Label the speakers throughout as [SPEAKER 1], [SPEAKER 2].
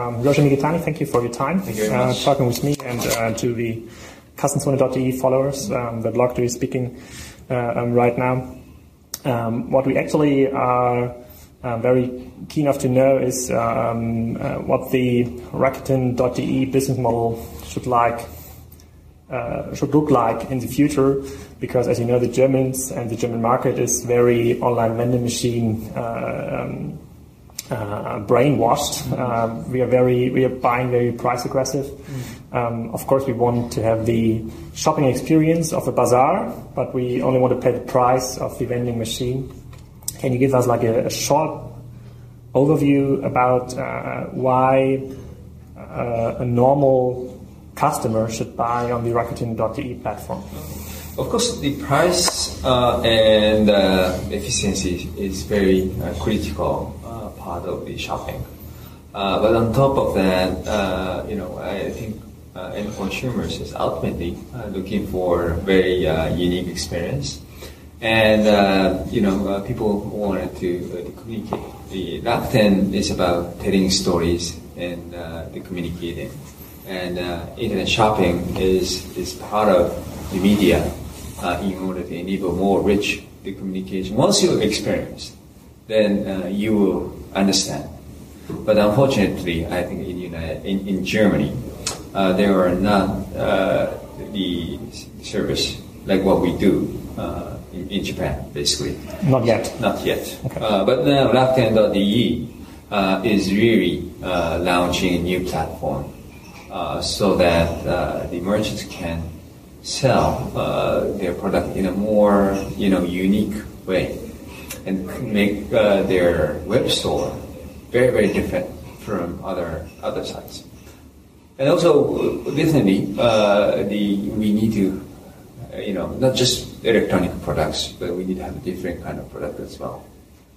[SPEAKER 1] Um, Roger Mikitani, thank you for your time.
[SPEAKER 2] Thank you very much.
[SPEAKER 1] talking with me and uh, to the Kassenzone.de followers, um, the blog that is speaking uh, um, right now. Um, what we actually are uh, very keen enough to know is um, uh, what the Rakuten.de business model should like uh, should look like in the future, because as you know, the Germans and the German market is very online vending machine uh, um, uh, brainwashed. Uh, we are very we are buying very price aggressive. Um, of course, we want to have the shopping experience of a bazaar, but we only want to pay the price of the vending machine. Can you give us like a, a short overview about uh, why uh, a normal customer should buy on the Rakuten.de platform?
[SPEAKER 2] Of course, the price uh, and uh, efficiency is very uh, critical part of the shopping. Uh, but on top of that, uh, you know, I think uh, end consumers is ultimately uh, looking for very uh, unique experience, and uh, you know, people wanted to, to communicate. The Rakuten is about telling stories and the communicating, and internet shopping is is part of the media in order to enable more rich the communication. Once you experience, then you will understand. But unfortunately, I think in United, in, in Germany, uh, there are not uh, the service like what we do uh, in, in Japan, basically.
[SPEAKER 1] Not yet.
[SPEAKER 2] Not yet.
[SPEAKER 1] Okay.
[SPEAKER 2] Uh, but now Rakuten.de uh, is really uh, launching a new platform uh, so that uh, the merchants can sell uh, their product in a more you know unique way and make uh, their web store very very different from other other sites. And also definitely uh, the we need to uh, you know not just electronic products, but we need to have a different kind of product as well.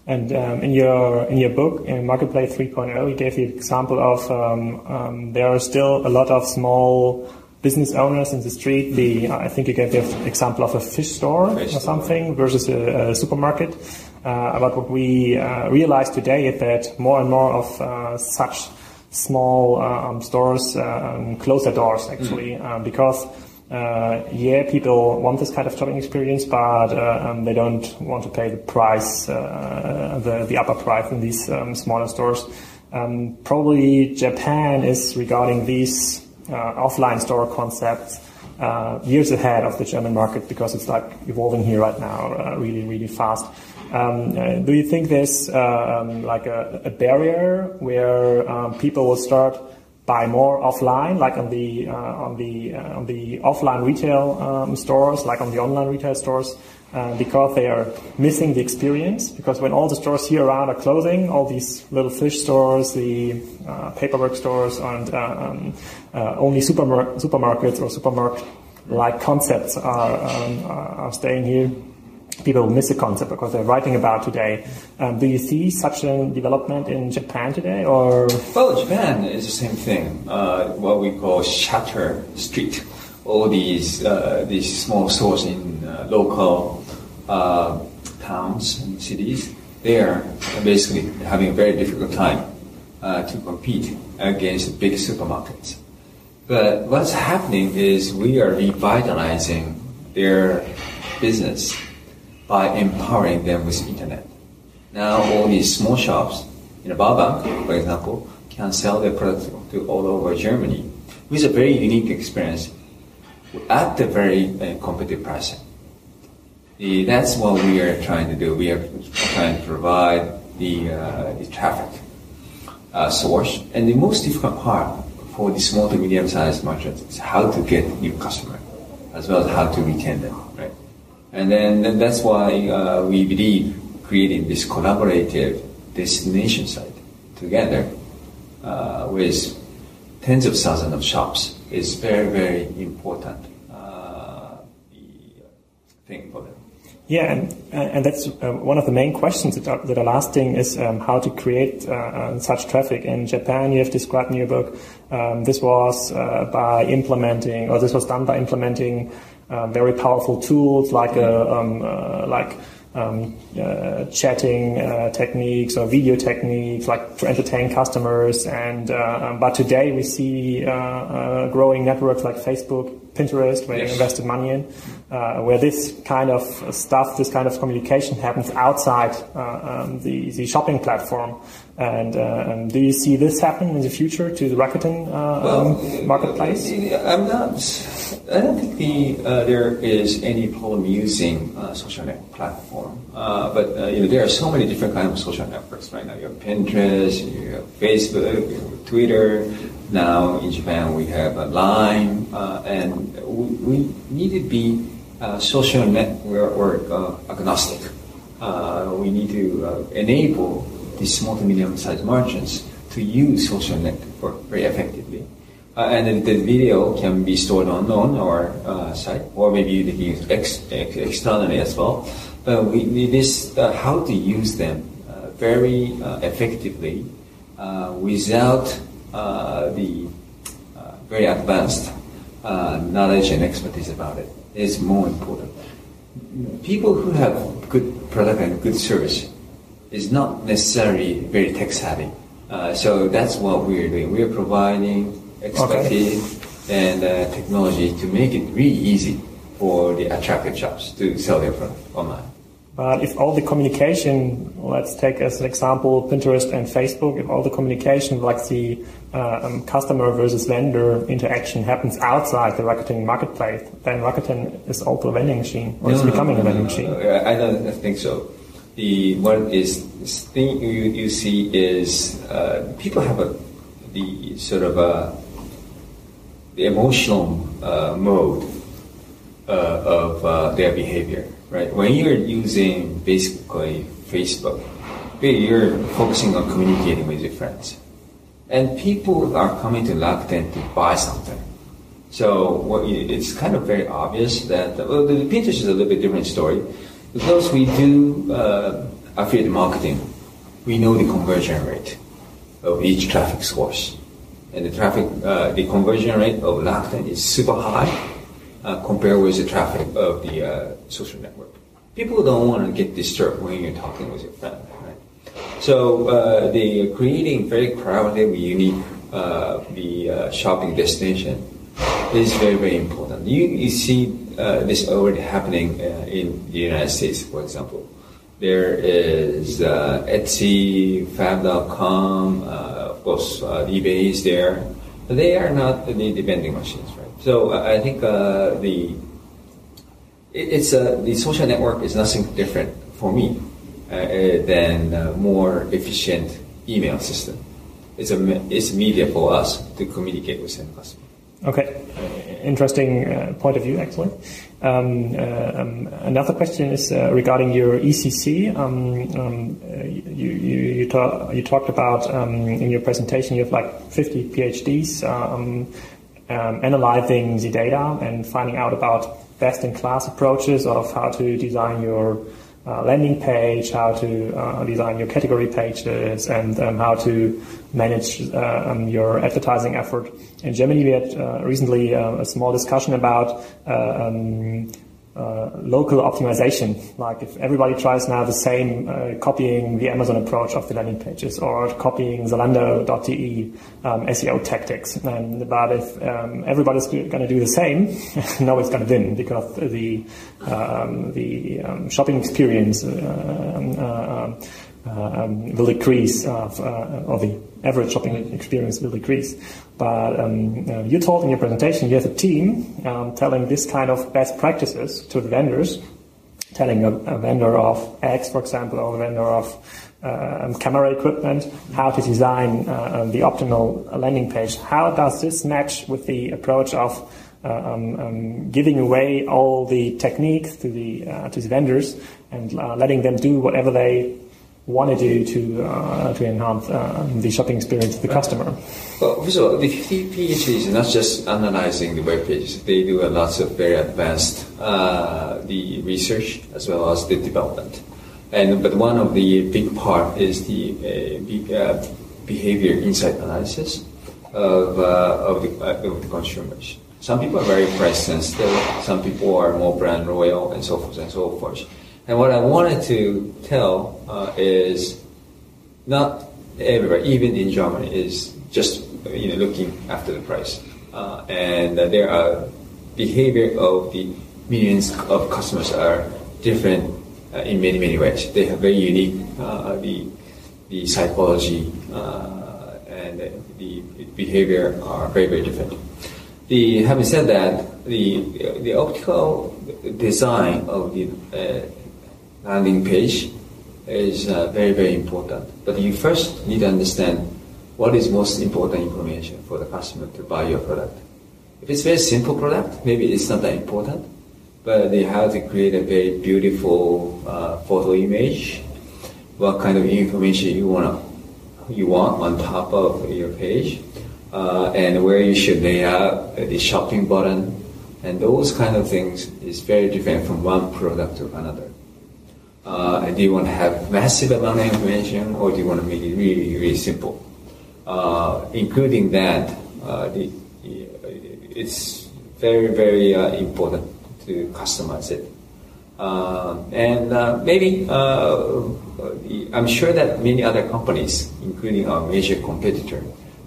[SPEAKER 1] And um, in your in your book, in Marketplace 3.0, you gave the example of um, um, there are still a lot of small business owners in the street. The I think you gave the example of a fish store
[SPEAKER 2] Fish
[SPEAKER 1] or
[SPEAKER 2] store.
[SPEAKER 1] something versus a, a supermarket. Uh, but what we uh, realize today is that more and more of uh, such small um, stores um, close their doors actually um, because uh, yeah, people want this kind of shopping experience, but uh, um, they don't want to pay the price, uh, the, the upper price in these um, smaller stores. Um, probably Japan is regarding these uh, offline store concepts uh, years ahead of the German market because it's like evolving here right now uh, really, really fast. Um, uh, do you think there's uh, um, like a, a barrier where um, people will start buy more offline, like on the uh, on the uh, on the offline retail um, stores, like on the online retail stores, uh, because they are missing the experience. Because when all the stores here around are closing, all these little fish stores, the uh, paperwork stores, and uh, um, uh, only supermar- supermarkets or supermarket-like concepts are um, are staying here people miss the concept because they're writing about today. Um, do you see such a development in Japan today, or
[SPEAKER 2] Well, Japan is the same thing. Uh, what we call Shutter Street. All these uh, these small stores in uh, local uh, towns and cities, they are basically having a very difficult time uh, to compete against big supermarkets. But what's happening is we are revitalizing their business by empowering them with internet. Now all these small shops in Bamberg, for example, can sell their products to all over Germany with a very unique experience at the very uh, competitive pricing. The, that's what we are trying to do. We are trying to provide the, uh, the traffic uh, source. And the most difficult part for the small to medium-sized merchants is how to get new customer, as well as how to retain them, right? And then then that's why uh, we believe creating this collaborative destination site together uh, with tens of thousands of shops is very, very important uh, thing for them.
[SPEAKER 1] Yeah, and and that's uh, one of the main questions that are, that are lasting is um, how to create uh, uh, such traffic in Japan. You have described in your book um, this was uh, by implementing, or this was done by implementing uh, very powerful tools like a, um, uh, like um, uh, chatting uh, techniques or video techniques, like to entertain customers. And uh, um, but today we see uh, uh, growing networks like Facebook, Pinterest, where yes. you invested money in, uh, where this kind of stuff, this kind of communication happens outside um, the the shopping platform. And um, do you see this happen in the future to the Rakuten well, um, marketplace?
[SPEAKER 2] I'm not. I don't think the, uh, there is any problem using uh, social network platform. Uh, but uh, you know, there are so many different kinds of social networks right now. You have Pinterest, you have Facebook, you have Twitter. Now in Japan we have a Line, uh, we, need to be uh, social network agnostic. we need to enable these small to medium-sized merchants to use social network very effectively. Uh, and the video can be stored on, on our uh, site, or maybe they can use ex, ex, externally as well. But we need this uh, how to use them uh, very uh, effectively uh, without the very advanced knowledge and expertise about it is more important. People who have good product and good service is not necessarily very tech savvy. so that's what we're doing. We're providing expertise okay. and uh, technology to make it really easy for the attractive shops to sell their product online.
[SPEAKER 1] But if all the communication, let's take as an example Pinterest and Facebook, if all the communication, like the uh, um, customer versus vendor interaction happens outside the Rakuten marketplace, then Rakuten is also a vending machine, or no, it's no, becoming no, a vending machine.
[SPEAKER 2] I don't think so. The what is thing you, you see is uh, people have a the sort of a the emotional uh, mode uh, of uh, their behavior, right? When you're using basically Facebook, you're focusing on communicating with your friends. And people are coming to Rakuten to buy something. So what, it's kind of very obvious that, well, the Pinterest is a little bit different story. Because we do uh, affiliate marketing, we know the conversion rate of each traffic source and the traffic, uh, the conversion rate of Rakuten is super high uh, compared with the traffic of the uh, social network. People don't want to get disturbed when you're talking with your friend, right? So uh, the creating very crowded, unique uh, the uh, shopping destination is very very important. You you see this already happening in the United States, for example. There is Etsy, Fab.com of course, uh, eBay is there. They are not the, the vending machines, right? So uh, I think uh, the it's uh, the social network is nothing different for me uh, than a more efficient email system. It's a it's media for us to communicate with the customer.
[SPEAKER 1] Okay, interesting uh, point of view, actually. Um, uh, um, another question is uh, regarding your ECC. Um, um, you, you, you, you, talked about um, in your presentation you have like 50 PhDs um, analyzing the data and finding out about best-in-class approaches of how to design your uh, landing page, how to uh, design your category pages, and um, how to manage uh, um, your advertising effort. In Germany, we had uh, recently uh, a small discussion about uh, um, uh, local optimization. Like if everybody tries now the same, uh, copying the Amazon approach of the landing pages or copying Zalando.de um, SEO tactics. But if um, everybody's going to do the same, no one's going to win because the um, the um, shopping experience uh, um, uh, um, will decrease, uh, or the average shopping experience will decrease. But um, uh, you told in your presentation you have a team um, telling this kind of best practices to the vendors, telling a, a vendor of X, for example, or a vendor of uh, camera equipment, how to design uh, um, the optimal landing page. How does this match with the approach of uh, um, um, giving away all the techniques to the uh, to the vendors and uh, letting them do whatever they want to do to uh, to enhance uh, the shopping experience of the customer?
[SPEAKER 2] Well, first of all, the PhD is not just analyzing the web pages. They do a lots of very advanced uh, the research as well as the development. And but one of the big part is the uh, uh, behavior insight analysis of uh, of the of the consumers. Some people are very price sensitive. Some people are more brand loyal, and so forth and so forth. And what I wanted to tell uh, is not everybody, even in Germany, is just you know looking after the price. Uh, and uh, there are behavior of the millions of customers are different uh, in many many ways. They have very unique uh, the the psychology uh, and the behavior are very very different. The having said that, the the optical design of the uh, landing page is uh, very, very important. But you first need to understand what is most important information for the customer to buy your product. If it's very simple product, maybe it's not that important, but they have to create a very beautiful uh, photo image, what kind of information you want you want on top of your page, uh, and where you should lay out the shopping button, and those kind of things is very different from one product to another. Uh, do you want to have massive amount of information, or do you want to make it really, really simple? Uh, including that, uh, the, it's very, very uh, important to customize it. Uh, and uh, maybe I'm sure that many other companies, including our major competitor,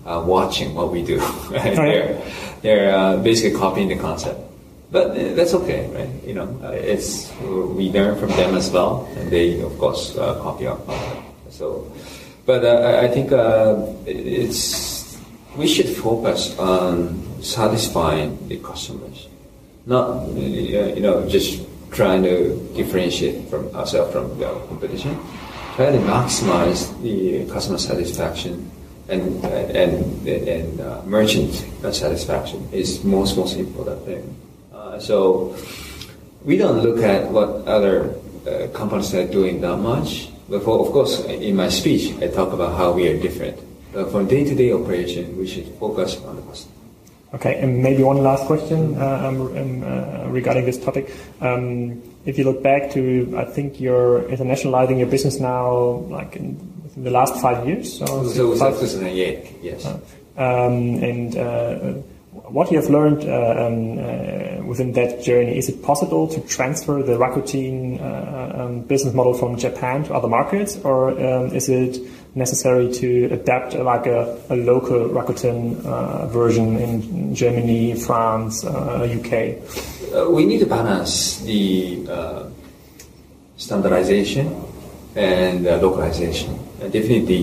[SPEAKER 2] are watching what we do. they're they're basically copying the concept but uh, that's okay, right? You know, uh, it's we learn from them as well, and they of course uh, copy our content. So, but uh, I think uh, it's we should focus on satisfying the customers, not you know just trying to differentiate from ourselves from the competition. Try to maximize the customer satisfaction and and and merchant satisfaction is most most important thing. So we don't look at what other uh, companies are doing that much. But for, of course, in my speech, I talk about how we are different. But for day-to-day operation, we should focus on the customer.
[SPEAKER 1] Okay, and maybe one last question uh, um, um, uh, regarding this topic. Um, if you look back to, I think you're internationalizing your business now, like in, in the last five years.
[SPEAKER 2] So, so five, 2008, yes. Uh,
[SPEAKER 1] um, and uh, what you have learned uh, um, uh, within that journey, is it possible to transfer the Rakuten uh, um, business model from Japan to other markets, or um, is it necessary to adapt like a, a local Rakuten uh, version in Germany, France, UK?
[SPEAKER 2] Uh, we need to balance the uh, standardization and localization. definitely